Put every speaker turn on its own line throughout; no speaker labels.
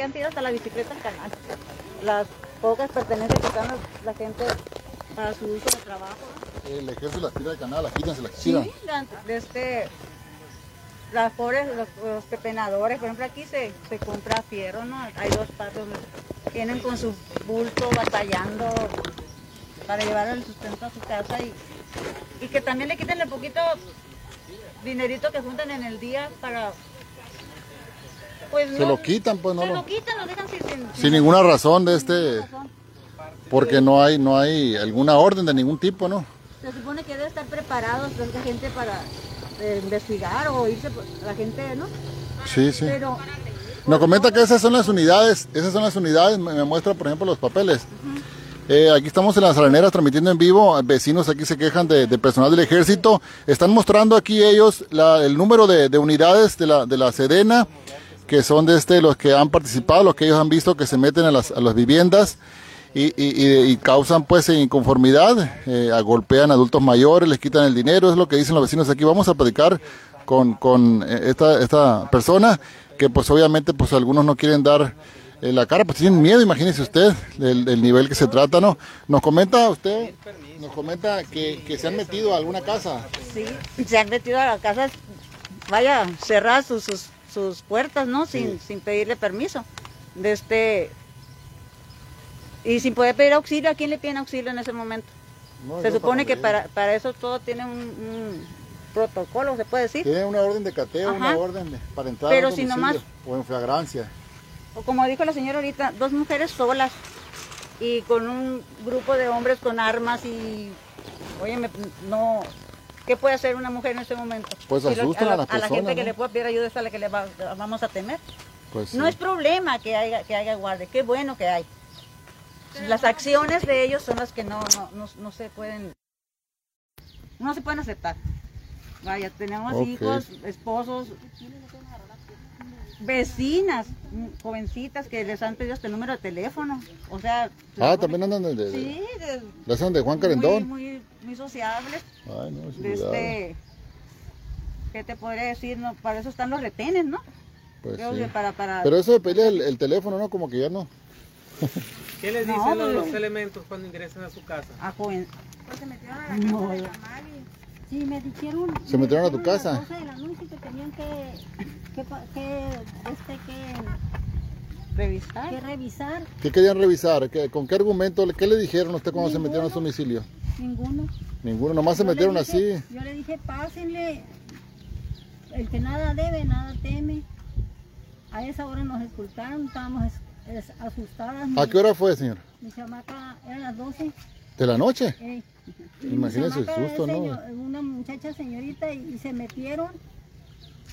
que han tirado hasta la bicicleta al canal. Las pocas pertenencias que están la, gente para su uso de trabajo.
El ejército las tira al canal, las quitan, se las
Sí, la- de este, las pobres, los, los pepenadores, por ejemplo aquí se, se compra fierro, ¿no? Hay dos donde vienen con su bulto batallando para llevar el sustento a su casa y, y que también le quiten el poquito dinerito que juntan en el día para... Pues
Se lo quitan, pues no
se
lo-
quitan, lo dejan sin, sin,
Sin ninguna razón de este,
razón.
porque no hay, no hay alguna orden de ningún tipo, ¿no?
Se supone que debe estar preparados pues, la gente para eh, investigar o irse por- la gente, ¿no?
Sí, sí.
Pero
Nos comenta que esas son las unidades, esas son las unidades, me, muestra por ejemplo los papeles. Eh, aquí estamos en las areneras transmitiendo en vivo, vecinos aquí se quejan de, de personal del ejército, están mostrando aquí ellos la- el número de, de unidades de la, de la Sedena, que son de este los que han participado, los que ellos han visto que se meten a las, a las viviendas y, y- causan pues inconformidad, eh, golpean adultos mayores, les quitan el dinero, es lo que dicen los vecinos aquí. Vamos a platicar con, con eh, esta, esta persona que pues obviamente pues algunos no quieren dar eh, la cara, pues tienen miedo, imagínese usted, del, del nivel que se trata, ¿no? Nos comenta usted, nos comenta que, se han metido a alguna casa.
sí, se han metido a la casa, vaya, cerrar sus, sus, sus puertas, ¿no? Sin, sin pedirle permiso. De este, y sin poder pedir auxilio, ¿a quién le piden auxilio en ese momento?
No,
Se supone que
para
para, eso todo tiene un, un protocolo, se puede decir.
Tiene una orden de cateo, una orden de- para entrar
Pero si nomás-
o en flagrancia.
O como dijo la señora ahorita, dos mujeres solas y con un grupo de hombres con armas y, oye, no, ¿qué puede hacer una mujer en ese momento?
Pues
Si lo-
asustan a
la,
las
la gente
personas,
que
¿no?
le pueda pedir ayuda es a la que le va- vamos a temer.
Pues
No
sí.
es problema que haya, que haya guardia, qué bueno que hay. Las acciones de ellos son las que no, no, no, no se pueden, no se pueden aceptar. Vaya, tenemos
Ok.
hijos, esposos, vecinas, jovencitas que les han pedido este número de teléfono. O sea, se
Ah,
supone-
también andan de, de-
Sí, de-
la de Juan Carendón.
muy, muy sociables.
Ay, no, sin
De
cuidado.
este, ¿Qué te podría decir? No, para eso están los retenes, ¿no?
Pues
Creo
sí.
que para, para...
Pero eso de pelear el, el teléfono, ¿no? Como que ya no.
¿Qué les
No,
dicen los,
pero-
los elementos cuando ingresan a su casa?
a joven,
Pues se metieron a la casa
No,
de la Mari. Sí, me dijeron.
¿Se
me
metieron a tu casa?
A las 12 de la noche que tenían que, que, pa- que, este, que,
revisar.
que revisar.
¿Qué querían revisar? ¿Qué- ¿Con qué argumento? ¿Qué le dijeron a usted cuando se
Ninguno.
metieron a su domicilio?
Ninguno.
Ninguno, nomás se
Yo
metieron
dije-
así.
Yo le dije, pásenle. El que nada debe, nada teme. A esa hora nos escultaron, estábamos es- es- asustadas.
¿A qué hora fue, señor?
Mi chamaca, eran las 12.
¿De la noche?
eh, y mi
Imagínese el susto, ¿no?
señor- Una muchacha señorita y, y se metieron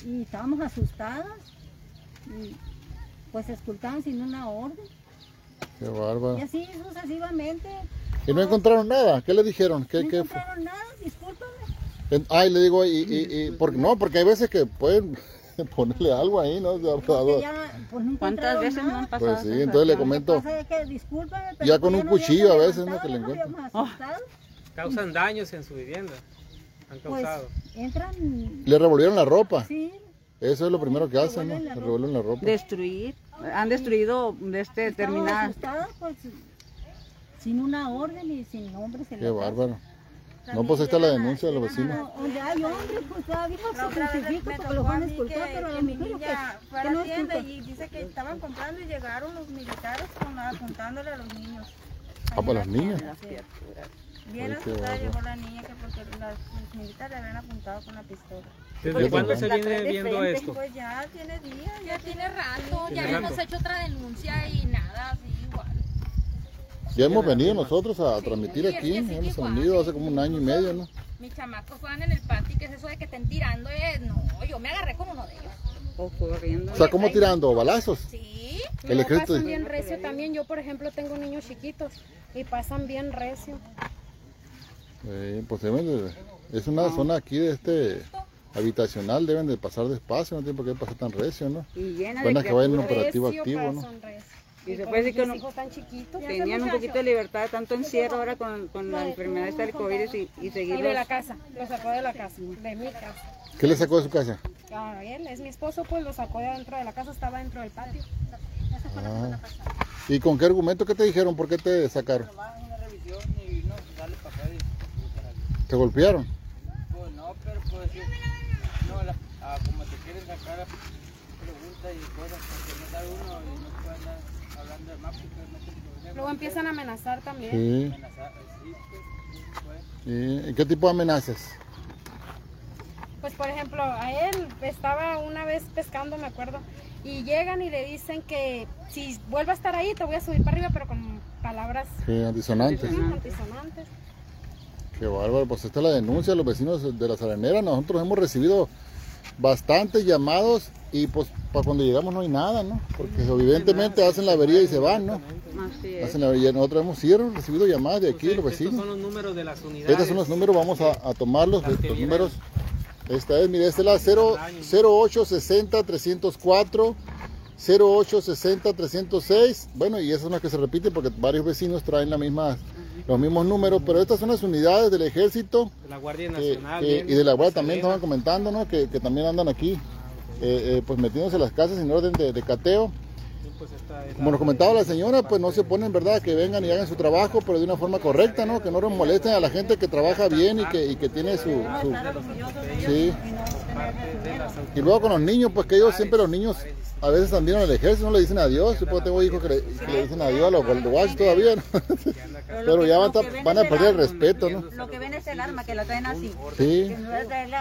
y estábamos asustadas. Y pues se escultaban sin una orden.
Qué
Y
bárbaro.
así sucesivamente.
¿Y no encontraron nada? ¿Qué le dijeron? ¿Qué,
no
qué fue?
encontraron nada, discúlpame.
Ay, le digo, y, y, y- porque, no, porque hay veces que pueden ponerle algo ahí, ¿no? Ya,
Porque ya, pues, no
¿Cuántas veces no han pasado?
Pues sí, entonces le comento.
Que es que, discúlpame, pero
Ya con
pues
un cuchillo a veces, ¿no? que le encuentran.
asustado.
Causan daños en su vivienda. Han
Pues
causado.
entran,
Le revolvieron la ropa.
sí,
Eso es lo primero que hacen, ¿no?
Revuelven la
Le
ropa.
revuelven la ropa.
Destruir. Han destruido de este
asustadas, pues sin una orden y sin nombres en
Qué bárbaro. No, pues ahí está la denuncia de los vecinos.
No, Donde hay hombres, pues todavía se crucifican porque los van a
que,
pero a
que
la
mi
mujer
niña
que,
fue a la tienda y dice que estaban comprando y llegaron los militares con, apuntándole a los niños.
Ah, pues las niñas.
Bien asustada llegó la niña que porque las, los militares le habían apuntado con la pistola.
¿Desde cuándo se viene
La trae de
viendo
frente.
esto?
Pues ya tiene días,
Ya tiene rato, ya hemos hecho otra denuncia y nada, así.
Ya hemos venido nosotros a transmitir
Sí,
aquí.
sí,
Hemos venido hace como un año y medio, ¿no?
Mis chamacos juegan en el patio y que es eso de que estén tirando, eh, no, yo me agarré con uno de ellos.
O corriendo.
O sea, ¿cómo tirando? ¿Balazos?
Sí,
El ejército.
pasan bien recio también. Yo, por ejemplo, tengo niños chiquitos y pasan bien recio.
Eh, pues deben de- es una zona aquí de este habitacional, deben de pasar despacio, no tiene por qué pasar tan recio, ¿no?
Y llena de
Buena que vayan en un operativo
Recio
activo, ¿no?
recio.
Y se puede decir que no-
hijos tan chiquitos.
Tenían un poquito de libertad tanto encierro ahora con, con la enfermedad esta del COVID y, y
Y
seguirlos.
de la casa, lo sacó de la casa, de mi casa.
¿Qué le sacó de su casa?
A él, es mi esposo, pues lo sacó de adentro de la casa, estaba dentro del patio.
Ah. ¿Y con qué argumento? ¿Qué te dijeron? ¿Por qué te sacaron?
Nomás una revisión y no, dale para acá y para acá.
¿Te golpearon?
Pues no, pero pues sí, no, la, ah, como te quieren sacar preguntas y cosas, porque no sabe uno y no puede andar
Luego empiezan a amenazar también.
Sí. ¿Y qué tipo de amenazas?
Pues por ejemplo, a él estaba una vez pescando, me acuerdo, y llegan y le dicen que si vuelve a estar ahí te voy a subir para arriba, pero con palabras
Sí, antisonantes.
antisonantes.
Qué bárbaro, pues esta es la denuncia de los vecinos de las areneras. Nosotros hemos recibido bastantes llamados y pues para cuando llegamos no hay nada, ¿no? Porque evidentemente hacen la avería y se van, ¿no?
Así es.
Hacen la avería. Nosotros hemos sí, recibido llamadas de aquí, de los
Estos
vecinos.
son los números de las unidades.
Estos son los números, vamos a, a tomarlos, los
vienen.
números. Esta es, mire, esta es la 0, 0860 304, 0860 306. Bueno, y esas son las que se repiten porque varios vecinos traen la misma, los mismos números, pero estas son las unidades del ejército
De la Guardia Nacional.
y de la Guardia también estaban comentando, ¿no? Que, que también andan aquí, eh, eh, pues metiéndose en las casas en orden de, de cateo.
Pues
Como nos comentaba la señora, pues no se ponen, ¿verdad? Que vengan y hagan su trabajo, pero de una forma correcta, ¿no? Que no nos molesten a la gente que trabaja bien y que, y que tiene su... su- Sí.
Y
luego con los niños, pues que ellos siempre los niños a veces también al ejército no le dicen adiós. Yo pues, tengo hijos que le, que le dicen adiós a los guachos todavía, ¿no? Pero ya van, a- van a perder el respeto, ¿no?
Lo que ven es el arma, que la traen así.
Sí,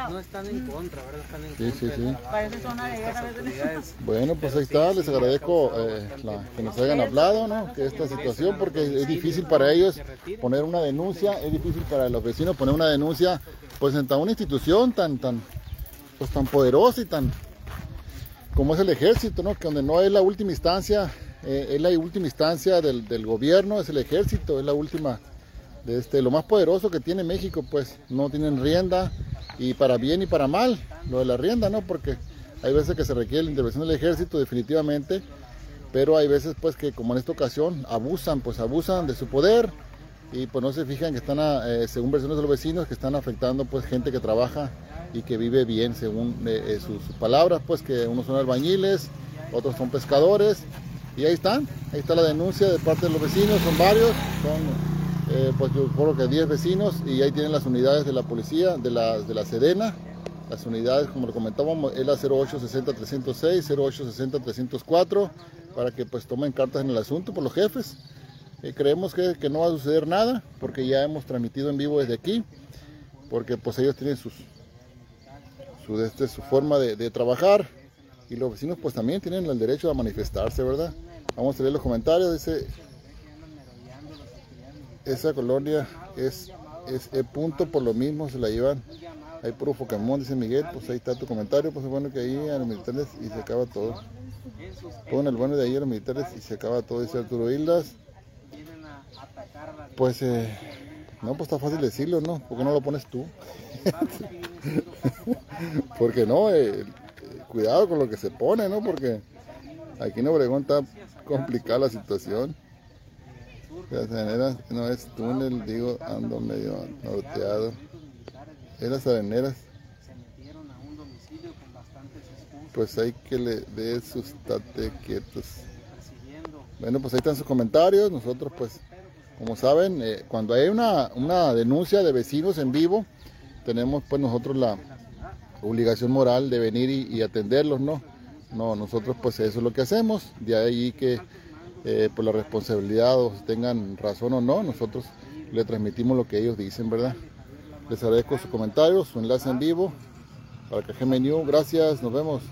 no
están en contra, ¿verdad? Están en
sí, sí, sí.
Parece zona de guerra.
Bueno, pues ahí está, les agradezco eh, la- que nos hayan hablado, ¿no? Que esta situación, porque es difícil para ellos poner una denuncia, es difícil para los vecinos poner una denuncia, pues en tan una institución tan, tan, pues tan poderosa y tan, como es el ejército, ¿no? Que donde no es la última instancia, eh, es la última instancia del, del gobierno, es el ejército, es la última, de este, lo más poderoso que tiene México, pues no tienen rienda y para bien y para mal, lo de la rienda, ¿no? Porque hay veces que se requiere la intervención del ejército definitivamente, pero hay veces pues que como en esta ocasión abusan, pues abusan de su poder y pues no se fijan que están, eh, según versiones de los vecinos, que están afectando pues gente que trabaja y que vive bien, según eh, eh, sus, palabras, pues que unos son albañiles, otros son pescadores y ahí están, ahí está la denuncia de parte de los vecinos, son varios, son eh, pues yo creo que 10 vecinos y ahí tienen las unidades de la policía, de la, de la Sedena, las unidades, como lo comentábamos, es la 0860-306, 0860-304, para que pues tomen cartas en el asunto por los jefes. Eh, creemos que, que no va a suceder nada, porque ya hemos transmitido en vivo desde aquí, porque pues ellos tienen sus, su, este, su forma de, de trabajar, y los vecinos pues también tienen el derecho a manifestarse, ¿verdad? Vamos a leer los comentarios, dice, esa colonia es, es el punto, por lo mismo se la llevan. Hay puro Pokémon, dice Miguel, pues ahí está tu comentario, pues es bueno que ahí a los militares y se acaba todo. Pon el bueno de ahí a los militares y se acaba todo, dice Arturo Islas. Pues, eh, no, pues está fácil decirlo, ¿no? ¿Por qué no lo pones tú? Porque no, eh, cuidado con lo que se pone, ¿no? Porque aquí en Obregón está complicada la situación. Las no es túnel, digo, ando medio norteado. En las areneras, pues hay que le dé sus tate quietos. Bueno, pues ahí están sus comentarios. Nosotros, pues, como saben, eh, cuando hay una, una denuncia de vecinos en vivo, tenemos pues nosotros la obligación moral de venir y, atenderlos, ¿no? No, nosotros pues eso es lo que hacemos. De ahí que eh, por la responsabilidad o tengan razón o no, nosotros le transmitimos lo que ellos dicen, ¿verdad? Les agradezco sus comentarios, su enlace en vivo para que News. Gracias, nos vemos.